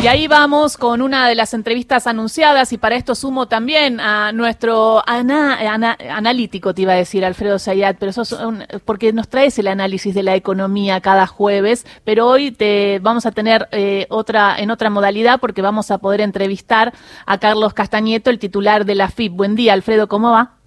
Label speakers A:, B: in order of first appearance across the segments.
A: Y ahí vamos con una de las entrevistas anunciadas y para esto sumo también a nuestro analítico, te iba a decir Alfredo Sayat, pero eso porque nos traes el análisis de la economía cada jueves, pero hoy te vamos a tener eh, otra en otra modalidad porque vamos a poder entrevistar a Carlos Castañeto, el titular de la FIP. Buen día, Alfredo, ¿cómo va?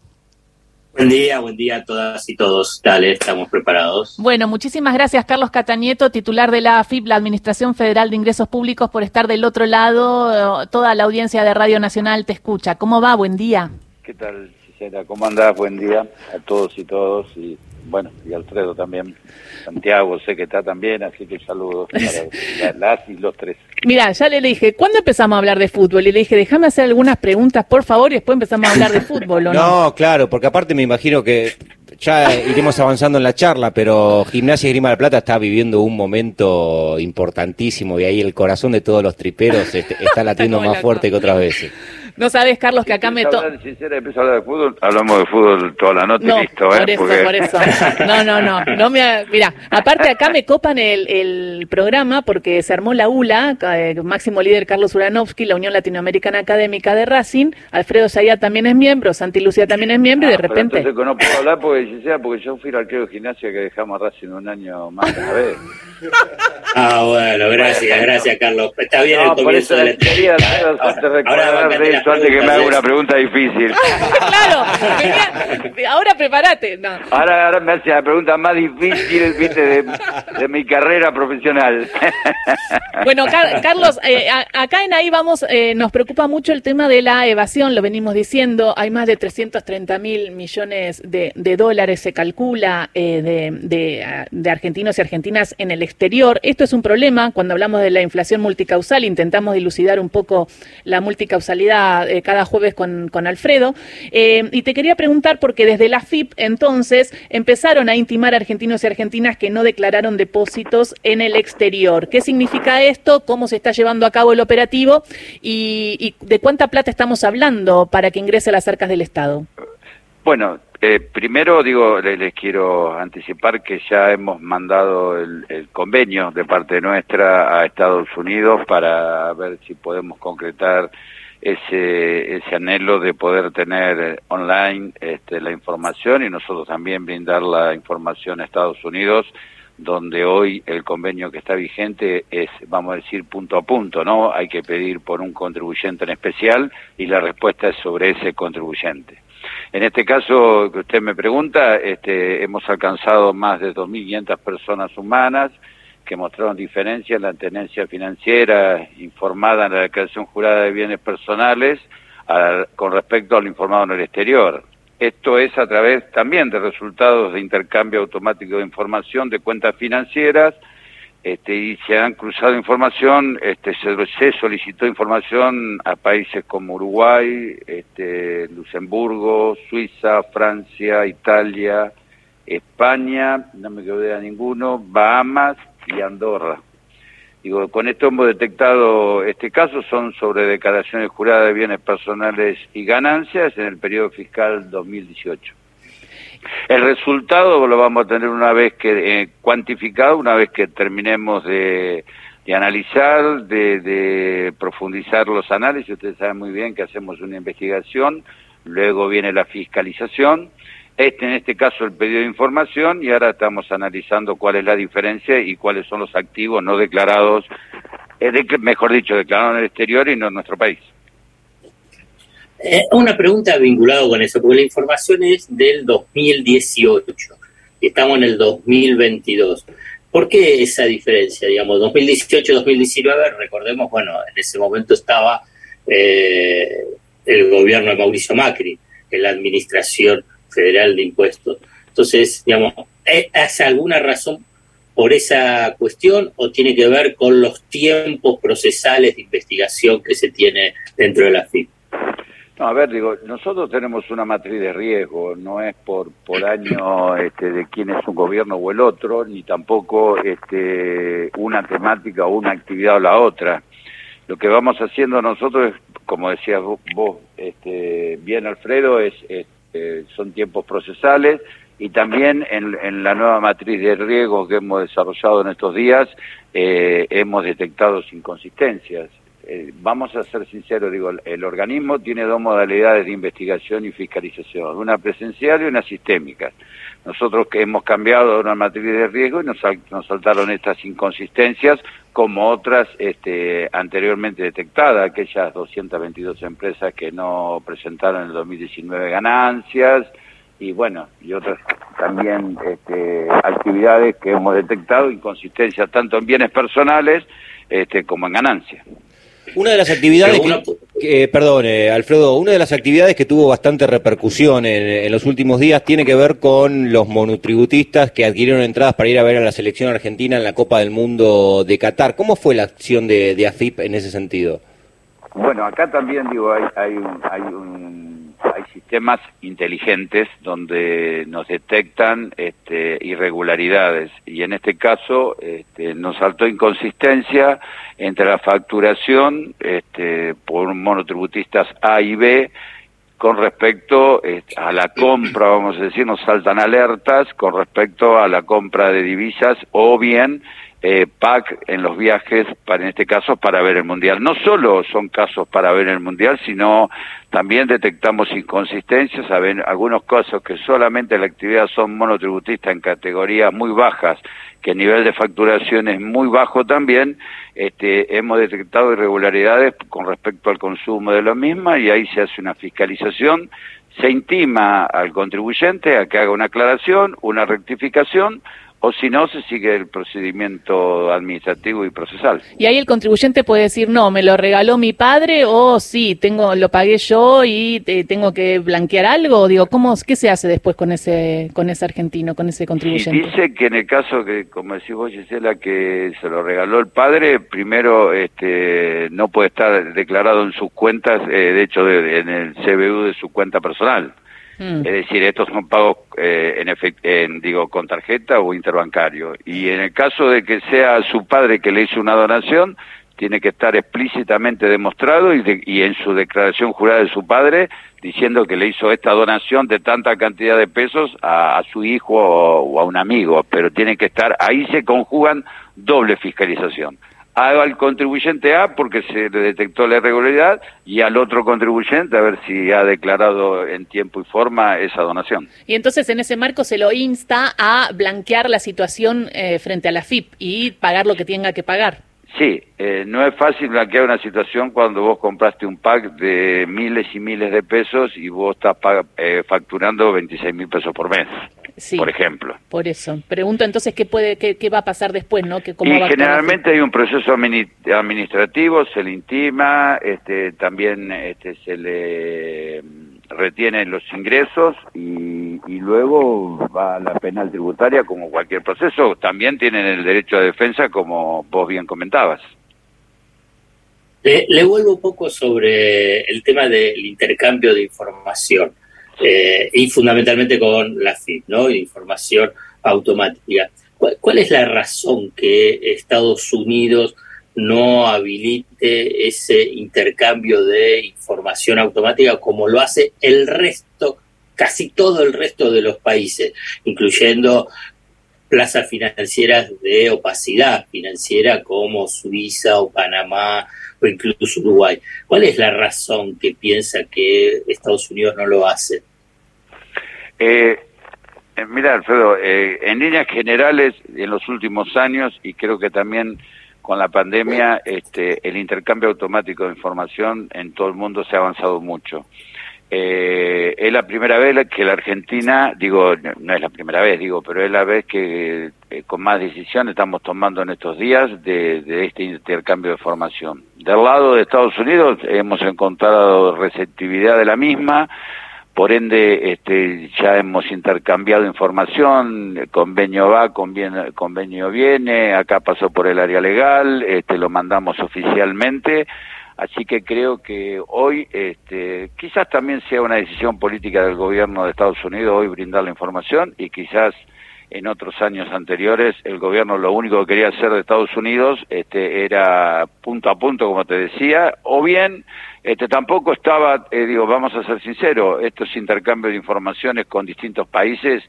B: Buen día, buen día a todas y todos. Dale, estamos preparados.
A: Bueno, muchísimas gracias, Carlos Catañeto, titular de la AFIP, la Administración Federal de Ingresos Públicos, por estar del otro lado. Toda la audiencia de Radio Nacional te escucha. ¿Cómo va? Buen día.
C: ¿Qué tal, Gisela? ¿Cómo andás? Buen día a todos y todos. Y bueno, y Alfredo también. Santiago sé que está también, así que saludos para las y los tres.
A: Mira, ya le dije, ¿cuándo empezamos a hablar de fútbol? Y le dije, déjame hacer algunas preguntas, por favor, y después empezamos a hablar de fútbol, no?
D: No, claro, porque aparte me imagino que ya iremos avanzando en la charla, pero Gimnasia y Grima de Plata está viviendo un momento importantísimo y ahí el corazón de todos los triperos este, está latiendo más fuerte que otras veces.
A: No sabes, Carlos, que acá me...
C: toca de fútbol, hablamos de fútbol toda la noche
A: no,
C: listo,
A: ¿eh? por eso, por eso. No, no, no. no me... Mira, aparte acá me copan el, el programa porque se armó la ULA, eh, máximo líder Carlos Uranovsky, la Unión Latinoamericana Académica de Racing, Alfredo Sayá también es miembro, Santi Lucía también es miembro y de ah, repente...
C: entonces no puedo hablar porque, porque yo fui al arquero de gimnasia que dejamos a Racing un año más de una vez.
B: Ah, bueno, gracias, gracias, Carlos. Está bien el comienzo de la
C: entrevista. Ahora, antes que me haga una pregunta difícil.
A: claro, ahora prepárate.
C: Ahora, ahora me hace la pregunta más difícil ¿viste? De, mi carrera profesional.
A: bueno, Carlos, eh, acá en ahí vamos, eh, nos preocupa mucho el tema de la evasión, lo venimos diciendo, hay más de 330 mil millones de, dólares, se calcula, eh, de, de argentinos y argentinas en el exterior. Esto es un problema, cuando hablamos de la inflación multicausal, intentamos dilucidar un poco la multicausalidad eh, cada jueves con, con Alfredo. Eh, y te quería preguntar, porque desde la FIP entonces empezaron a intimar a argentinos y argentinas que no declararon depósitos en el exterior. ¿Qué significa esto? ¿Cómo se está llevando a cabo el operativo? ¿Y, de cuánta plata estamos hablando para que ingrese a las arcas del Estado?
C: Bueno, eh, primero digo, les, quiero anticipar que ya hemos mandado el, convenio de parte nuestra a Estados Unidos para ver si podemos concretar ese, ese anhelo de poder tener online este, la información y nosotros también brindar la información a Estados Unidos, donde hoy el convenio que está vigente es, vamos a decir, punto a punto, ¿no? Hay que pedir por un contribuyente en especial y la respuesta es sobre ese contribuyente. En este caso que usted me pregunta, este, hemos alcanzado más de 2.500 personas humanas, que mostraron diferencia en la tenencia financiera informada en la declaración jurada de bienes personales con respecto a lo informado en el exterior. Esto es a través también de resultados de intercambio automático de información de cuentas financieras este, y se han cruzado información, este, se, solicitó información a países como Uruguay, este, Luxemburgo, Suiza, Francia, Italia, España, no me quedé a ninguno, Bahamas y Andorra. Digo, con esto hemos detectado este caso, son sobre declaraciones juradas de bienes personales y ganancias en el periodo fiscal 2018. El resultado lo vamos a tener una vez que eh, cuantificado, una vez que terminemos de, analizar, de, de, profundizar los análisis. Ustedes saben muy bien que hacemos una investigación, luego viene la fiscalización este, en este caso, el pedido de información y ahora estamos analizando cuál es la diferencia y cuáles son los activos no declarados, eh, mejor dicho, declarados en el exterior y no en nuestro país.
B: Eh, una pregunta vinculada con eso, porque la información es del 2018 y estamos en el 2022. ¿Por qué esa diferencia? Digamos, 2018-2019, recordemos, bueno, en ese momento estaba eh, el gobierno de Mauricio Macri, en la administración Federal de Impuestos. Entonces, digamos, ¿hace alguna razón por esa cuestión o tiene que ver con los tiempos procesales de investigación que se tiene dentro de la FIP?
C: No, a ver, digo, nosotros tenemos una matriz de riesgo, no es por por año este, de quién es un gobierno o el otro, ni tampoco este, una temática o una actividad o la otra. Lo que vamos haciendo nosotros, como decías vos, este, bien Alfredo, es, es eh, son tiempos procesales y también en, la nueva matriz de riesgo que hemos desarrollado en estos días eh, hemos detectado inconsistencias. Eh, vamos a ser sinceros, digo, el, organismo tiene dos modalidades de investigación y fiscalización, una presencial y una sistémica. Nosotros que hemos cambiado una matriz de riesgo y nos, nos saltaron estas inconsistencias como otras este, anteriormente detectadas, aquellas 222 empresas que no presentaron en el 2019 ganancias, y bueno, y otras también este, actividades que hemos detectado inconsistencias tanto en bienes personales este, como en ganancias.
D: Una de las actividades que, perdón, Alfredo, una de las actividades que tuvo bastante repercusión en, los últimos días tiene que ver con los monotributistas que adquirieron entradas para ir a ver a la selección argentina en la Copa del Mundo de Qatar. ¿Cómo fue la acción de, de AFIP en ese sentido?
C: Bueno, acá también digo hay, hay hay un hay sistemas inteligentes donde nos detectan este, irregularidades. Y en este caso este, nos saltó inconsistencia entre la facturación este, por monotributistas A y B con respecto este, a la compra, vamos a decir, nos saltan alertas con respecto a la compra de divisas o bien eh, PAC en los viajes, para en este caso, para ver el Mundial. No solo son casos para ver el Mundial, sino también detectamos inconsistencias, saben, algunos casos que solamente la actividad son monotributistas en categorías muy bajas, que el nivel de facturación es muy bajo también, este, hemos detectado irregularidades con respecto al consumo de lo misma y ahí se hace una fiscalización, se intima al contribuyente a que haga una aclaración, una rectificación, o si no, se sigue el procedimiento administrativo y procesal.
A: Y ahí el contribuyente puede decir, no, me lo regaló mi padre, o sí, tengo, lo pagué yo y eh, tengo que blanquear algo. Digo, ¿cómo, ¿qué se hace después con ese, con ese argentino, con ese contribuyente?
C: dice que en el caso que, como decís vos, Gisela, que se lo regaló el padre, primero este, no puede estar declarado en sus cuentas, eh, de hecho, en el CBU de su cuenta personal. Mm. Es decir, estos son pagos eh, en, en, digo, con tarjeta o interbancario. Y en el caso de que sea su padre que le hizo una donación, tiene que estar explícitamente demostrado y, y, en su declaración jurada de su padre diciendo que le hizo esta donación de tanta cantidad de pesos a, su hijo o, a un amigo, pero tiene que estar, ahí se conjugan doble fiscalización al contribuyente A porque se le detectó la irregularidad y al otro contribuyente a ver si ha declarado en tiempo y forma esa donación.
A: Y entonces en ese marco se lo insta a blanquear la situación eh, frente a la FIP y pagar lo que tenga que pagar.
C: Sí, eh, no es fácil blanquear una situación cuando vos compraste un pack de miles y miles de pesos y vos estás eh, facturando 26 mil pesos por mes por ejemplo.
A: Por eso. Pregunto entonces qué puede, qué, qué va a pasar después, ¿no? Que
C: cómo y generalmente hay un proceso administrativo, se le intima, este, también este, se le retienen los ingresos y, y, luego va a la penal tributaria como cualquier proceso. También tienen el derecho a defensa, como vos bien comentabas.
B: Le, le vuelvo un poco sobre el tema del intercambio de información. Eh, y fundamentalmente con la FIP, ¿no? Información automática. ¿Cuál, es la razón que Estados Unidos no habilite ese intercambio de información automática como lo hace el resto, casi todo el resto de los países, incluyendo plazas financieras de opacidad financiera como Suiza o Panamá o incluso Uruguay. ¿Cuál es la razón que piensa que Estados Unidos no lo hace?
C: Eh, eh, mira, Alfredo, eh, en líneas generales, en los últimos años, y creo que también con la pandemia, este, el intercambio automático de información en todo el mundo se ha avanzado mucho. Eh, es la primera vez que la Argentina, digo, no es la primera vez, digo, pero es la vez que con más decisión estamos tomando en estos días de, de, este intercambio de información. Del lado de Estados Unidos hemos encontrado receptividad de la misma, por ende este, ya hemos intercambiado información, el convenio va, convenio, convenio viene, acá pasó por el área legal, este, lo mandamos oficialmente, así que creo que hoy este, quizás también sea una decisión política del gobierno de Estados Unidos hoy brindar la información y quizás en otros años anteriores el gobierno lo único que quería hacer de Estados Unidos este, era punto a punto, como te decía, o bien este, tampoco estaba, eh, digo, vamos a ser sinceros, estos intercambios de informaciones con distintos países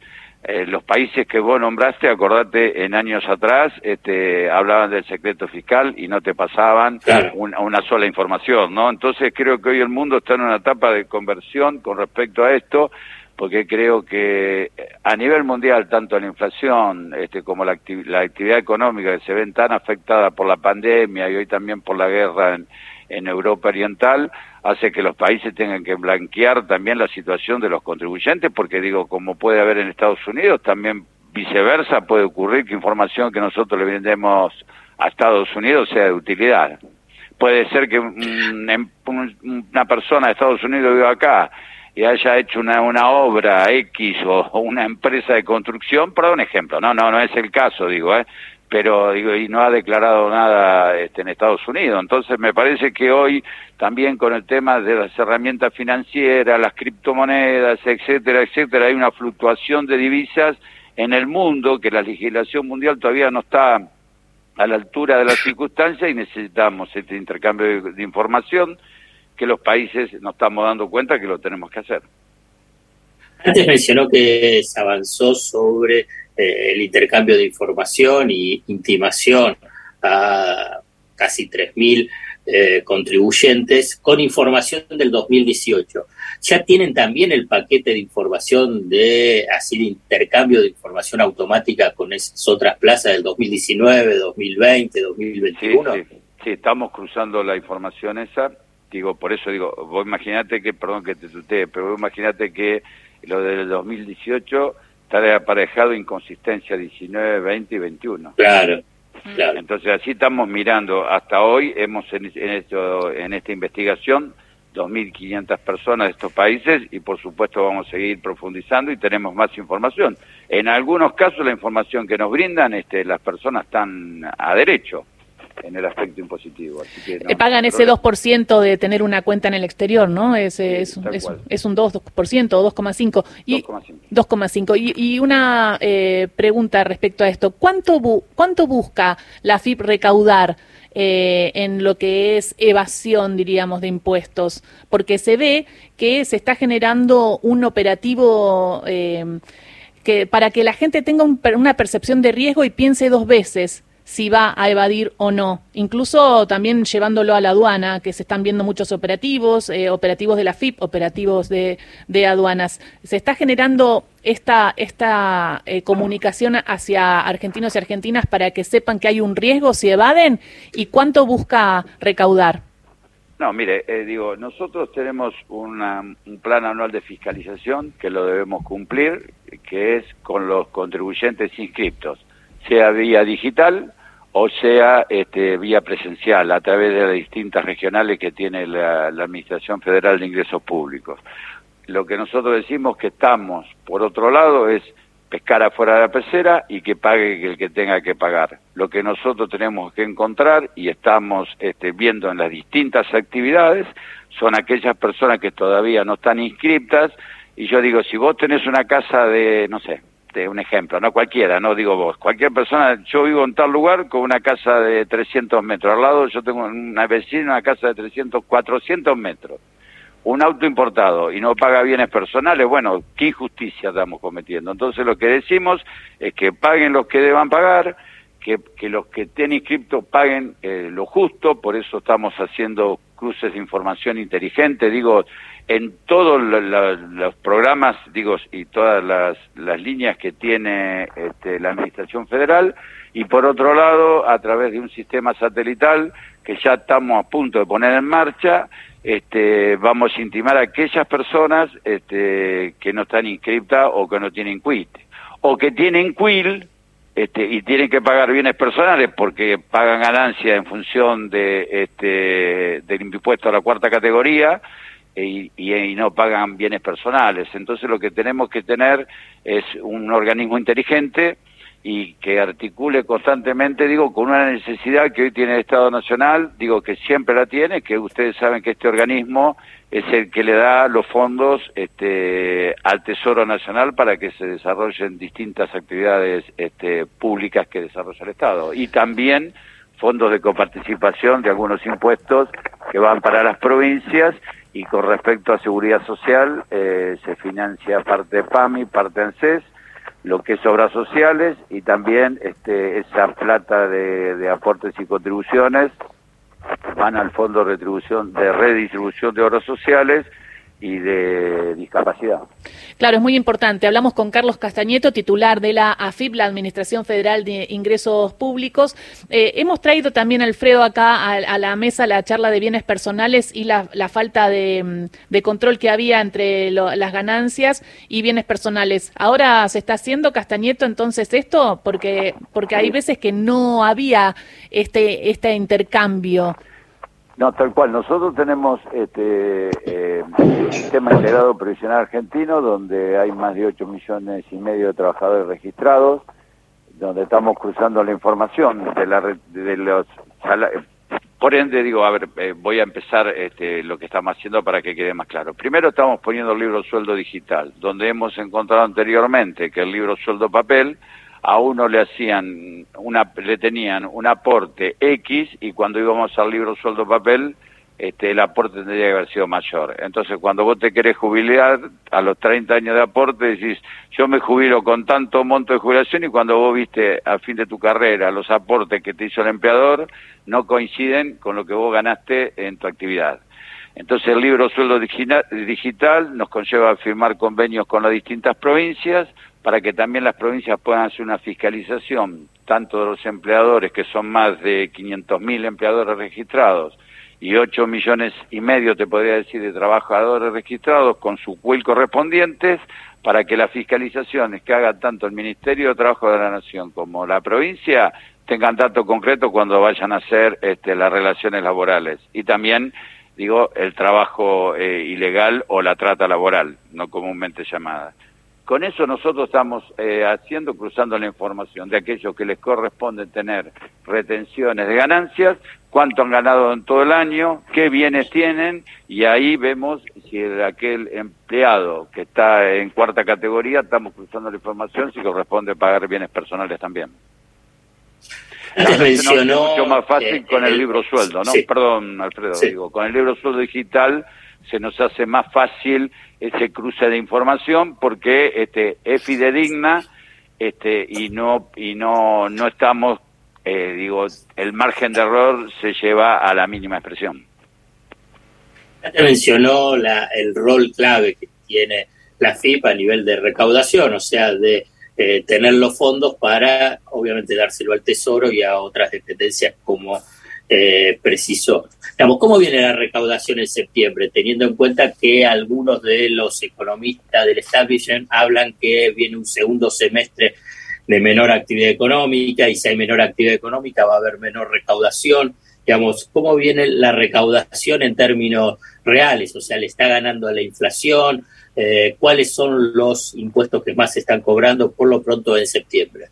C: eh, los países que vos nombraste, acordate, en años atrás este, hablaban del secreto fiscal y no te pasaban una, sola información, ¿no? Entonces creo que hoy el mundo está en una etapa de conversión con respecto a esto, porque creo que a nivel mundial, tanto la inflación este, como la, la actividad económica que se ven tan afectada por la pandemia y hoy también por la guerra en, en Europa Oriental, hace que los países tengan que blanquear también la situación de los contribuyentes, porque digo, como puede haber en Estados Unidos, también viceversa puede ocurrir que información que nosotros le vendemos a Estados Unidos sea de utilidad. Puede ser que em, una persona de Estados Unidos viva acá y haya hecho una, una obra X o, una empresa de construcción, para un ejemplo, no, no, no es el caso, digo, ¿eh? pero digo, y no ha declarado nada este, en Estados Unidos. Entonces me parece que hoy también con el tema de las herramientas financieras, las criptomonedas, etcétera, etcétera, hay una fluctuación de divisas en el mundo que la legislación mundial todavía no está a la altura de las circunstancias y necesitamos este intercambio de, información que los países nos estamos dando cuenta que lo tenemos que hacer.
B: Antes mencionó que se avanzó sobre eh, el intercambio de información y intimación a casi 3.000 eh, contribuyentes con información del 2018. Ya tienen también el paquete de información de así de intercambio de información automática con esas otras plazas del 2019, 2020, 2021.
C: Sí, sí, estamos cruzando la información esa. Digo, por eso digo, vos imaginate que, perdón que te tutee, pero vos imaginate que lo del 2018 está aparejado inconsistencia 19, 20 y 21.
B: Claro.
C: Claro. Entonces así estamos mirando. Hasta hoy hemos en, esto, en esta investigación 2.500 personas de estos países y por supuesto vamos a seguir profundizando y tenemos más información. En algunos casos la información que nos brindan este, las personas están a derecho en el aspecto impositivo. Así que
A: no, pagan ese 2% de tener una cuenta en el exterior, ¿no? Es, es, es, un 2, 2% o 2,5%. Y, 2,5. Y, y una eh, pregunta respecto a esto. ¿Cuánto, cuánto busca la FIP recaudar? Eh, en lo que es evasión, diríamos, de impuestos, porque se ve que se está generando un operativo eh, que para que la gente tenga una percepción de riesgo y piense dos veces si va a evadir o no, incluso también llevándolo a la aduana, que se están viendo muchos operativos, eh, operativos de la FIP, operativos de, aduanas. ¿Se está generando esta, esta eh, comunicación hacia argentinos y argentinas para que sepan que hay un riesgo si evaden y cuánto busca recaudar?
C: No, mire, eh, digo, nosotros tenemos un plan anual de fiscalización que lo debemos cumplir, que es con los contribuyentes inscriptos sea vía digital o sea este, vía presencial, a través de las distintas regionales que tiene la, Administración Federal de Ingresos Públicos. Lo que nosotros decimos que estamos, por otro lado, es pescar afuera de la pecera y que pague el que tenga que pagar. Lo que nosotros tenemos que encontrar y estamos este, viendo en las distintas actividades son aquellas personas que todavía no están inscriptas y yo digo, si vos tenés una casa de, no sé, este, un ejemplo, no cualquiera, no digo vos, cualquier persona, yo vivo en tal lugar con una casa de 300 metros, al lado yo tengo una vecina, una casa de 300, 400 metros, un auto importado y no paga bienes personales, bueno, qué injusticia estamos cometiendo. Entonces lo que decimos es que paguen los que deban pagar, que, que los que estén inscriptos paguen eh, lo justo, por eso estamos haciendo cruces de información inteligente, digo, en todos los programas, digo, y todas las, líneas que tiene este, la Administración Federal, y por otro lado, a través de un sistema satelital que ya estamos a punto de poner en marcha, este, vamos a intimar a aquellas personas este, que no están inscriptas o que no tienen quit, o que tienen quil este, y tienen que pagar bienes personales porque pagan ganancia en función de, este, del impuesto a la cuarta categoría, y, y, no pagan bienes personales. Entonces lo que tenemos que tener es un organismo inteligente y que articule constantemente, digo, con una necesidad que hoy tiene el Estado Nacional, digo que siempre la tiene, que ustedes saben que este organismo es el que le da los fondos este, al Tesoro Nacional para que se desarrollen distintas actividades este, públicas que desarrolla el Estado. Y también fondos de coparticipación de algunos impuestos que van para las provincias y con respecto a seguridad social eh, se financia parte PAMI, parte ANSES, lo que es obras sociales y también este, esa plata de, de aportes y contribuciones van al fondo de retribución de redistribución de obras sociales y de discapacidad.
A: Claro, es muy importante. Hablamos con Carlos Castañeto, titular de la AFIP, la Administración Federal de Ingresos Públicos. Eh, hemos traído también, Alfredo, acá a, la mesa la charla de bienes personales y la, falta de, control que había entre las ganancias y bienes personales. Ahora se está haciendo, Castañeto, entonces esto, porque, porque hay veces que no había este, este intercambio.
C: No, tal cual. Nosotros tenemos este eh, sistema integrado previsional argentino, donde hay más de 8 millones y medio de trabajadores registrados, donde estamos cruzando la información de, la, de los por ende, digo, a ver, eh, voy a empezar este, lo que estamos haciendo para que quede más claro. Primero estamos poniendo el libro sueldo digital, donde hemos encontrado anteriormente que el libro sueldo papel a uno le hacían una, le tenían un aporte X y cuando íbamos al libro sueldo papel, este, el aporte tendría que haber sido mayor. Entonces, cuando vos te querés jubilar a los 30 años de aporte, decís, yo me jubilo con tanto monto de jubilación y cuando vos viste al fin de tu carrera los aportes que te hizo el empleador, no coinciden con lo que vos ganaste en tu actividad. Entonces el libro sueldo digital nos conlleva a firmar convenios con las distintas provincias para que también las provincias puedan hacer una fiscalización, tanto de los empleadores, que son más de 500.000 empleadores registrados, y 8 millones y medio, te podría decir, de trabajadores registrados con su CUIL correspondientes, para que las fiscalizaciones que haga tanto el Ministerio de Trabajo de la Nación como la provincia tengan dato concreto cuando vayan a hacer este, las relaciones laborales. Y también digo, el trabajo eh, ilegal o la trata laboral, no comúnmente llamada. Con eso nosotros estamos eh, haciendo, cruzando la información de aquellos que les corresponde tener retenciones de ganancias, cuánto han ganado en todo el año, qué bienes tienen, y ahí vemos si aquel empleado que está en cuarta categoría, estamos cruzando la información si corresponde pagar bienes personales también.
B: Antes mencionó...
C: mucho más fácil con el libro sueldo, ¿no? Perdón, Alfredo, digo, con el libro sueldo digital se nos hace más fácil ese cruce de información porque este es fidedigna este y no y no no estamos eh, digo el margen de error se lleva a la mínima expresión.
B: Ya mencionó la, el rol clave que tiene la FIP a nivel de recaudación o sea de eh, tener los fondos para obviamente dárselo al tesoro y a otras dependencias como eh, precisó. Digamos, ¿Cómo viene la recaudación en septiembre? Teniendo en cuenta que algunos de los economistas del establishment hablan que viene un segundo semestre de menor actividad económica y si hay menor actividad económica va a haber menor recaudación. Digamos, ¿cómo viene la recaudación en términos reales? O sea, ¿le está ganando a la inflación? Eh, ¿Cuáles son los impuestos que más se están cobrando por lo pronto en septiembre?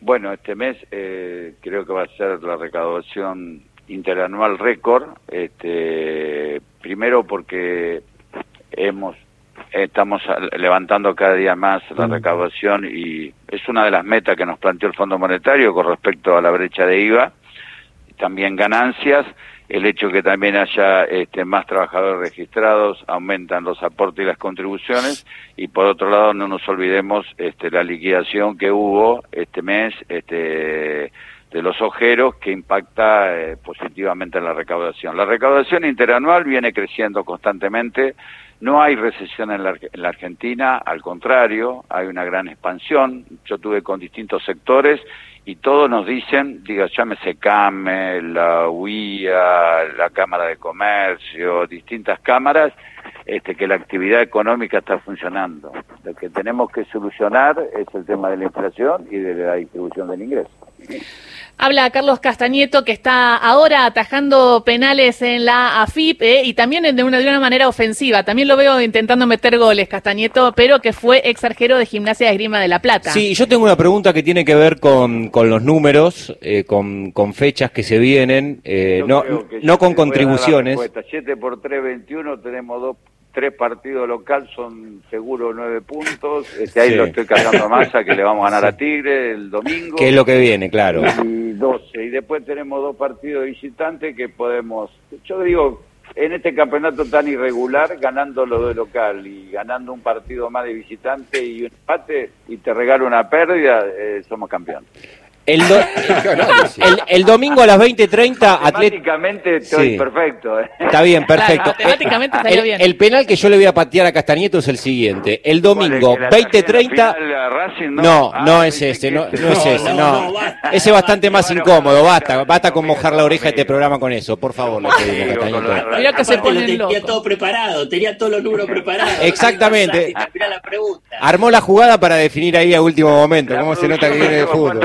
C: Bueno, este mes eh, creo que va a ser la recaudación interanual récord, este, primero porque hemos estamos levantando cada día más la recaudación y es una de las metas que nos planteó el Fondo Monetario con respecto a la brecha de IVA, también ganancias, el hecho que también haya este, más trabajadores registrados aumentan los aportes y las contribuciones y por otro lado no nos olvidemos este, la liquidación que hubo este mes este, de los ojeros que impacta eh, positivamente en la recaudación. La recaudación interanual viene creciendo constantemente, no hay recesión en la, en la, Argentina, al contrario, hay una gran expansión. Yo tuve con distintos sectores y todos nos dicen, diga, llámese CAME, la UIA, la Cámara de Comercio, distintas cámaras, este, que la actividad económica está funcionando. Lo que tenemos que solucionar es el tema de la inflación y de la distribución del ingreso.
A: Habla Carlos Castañeto, que está ahora atajando penales en la AFIP eh, y también de una, de una manera ofensiva. También lo veo intentando meter goles, Castañeto, pero que fue ex arquero de Gimnasia de Esgrima de La Plata.
D: Sí, yo tengo una pregunta que tiene que ver con, con los números, eh, con, con, fechas que se vienen, eh, no, no con contribuciones.
C: 7 por 3, 21, tenemos dos tres partidos local son seguro nueve puntos. Este, ahí lo estoy cargando a masa que le vamos a ganar a Tigre el domingo.
D: Que es lo que viene, claro.
C: Y 12. Y después tenemos dos partidos visitantes que podemos. Yo digo, en este campeonato tan irregular, ganando lo de local y ganando un partido más de visitante y un empate y te regalo una pérdida, eh, somos campeones.
D: El, el, domingo a las 20.30
C: Atléticamente estoy perfecto. ¿eh?
D: Está bien, perfecto.
A: matemáticamente salió bien.
D: El penal que yo le voy a patear a Castañeto es el siguiente. El domingo 20.30... No, ah, no es ese, no, no es ese, no. Ese es bastante más incómodo, basta. Basta con mojar la oreja de este programa con eso, por favor.
A: Mira que se pone
B: Tenía todo preparado, tenía todos los números preparados.
D: Exactamente. Armó la jugada para definir ahí a último momento. ¿Cómo se nota que viene de fútbol?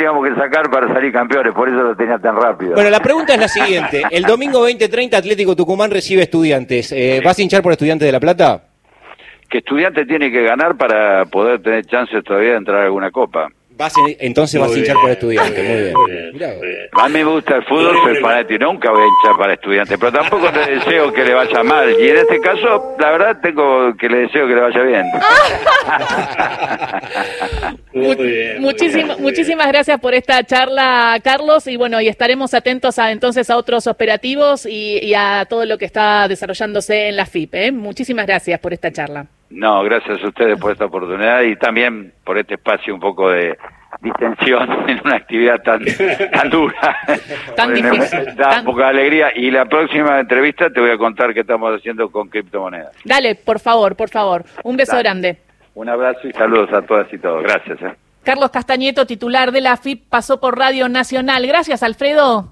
C: Teníamos que sacar para salir campeones, por eso lo tenía tan rápido.
D: Bueno, la pregunta es la siguiente. El domingo 2030 Atlético Tucumán recibe estudiantes. Eh, ¿Vas a hinchar por estudiantes de La Plata?
C: Que estudiante tiene que ganar para poder tener chances todavía de entrar a alguna copa
D: entonces vas a hinchar por estudiante, muy bien.
C: A mí me gusta el fútbol, soy fanático, nunca voy a hinchar para estudiante, pero tampoco te deseo que le vaya mal. Y en este caso, la verdad, tengo que le deseo que le vaya bien.
A: muchísimas, muchísimas gracias por esta charla, Carlos, y bueno, y estaremos atentos a entonces a otros operativos y, a todo lo que está desarrollándose en la FIP. ¿eh? Muchísimas gracias por esta charla.
C: No, gracias a ustedes por esta oportunidad y también por este espacio un poco de distensión en una actividad tan, tan dura.
A: tan difícil.
C: Da poca alegría. Y la próxima entrevista te voy a contar qué estamos haciendo con criptomonedas.
A: Dale, por favor, por favor. Un beso grande.
C: Un abrazo y saludos a todas y todos. Gracias. ¿eh?
A: Carlos Castañeto, titular de la FIP, pasó por Radio Nacional. Gracias, Alfredo.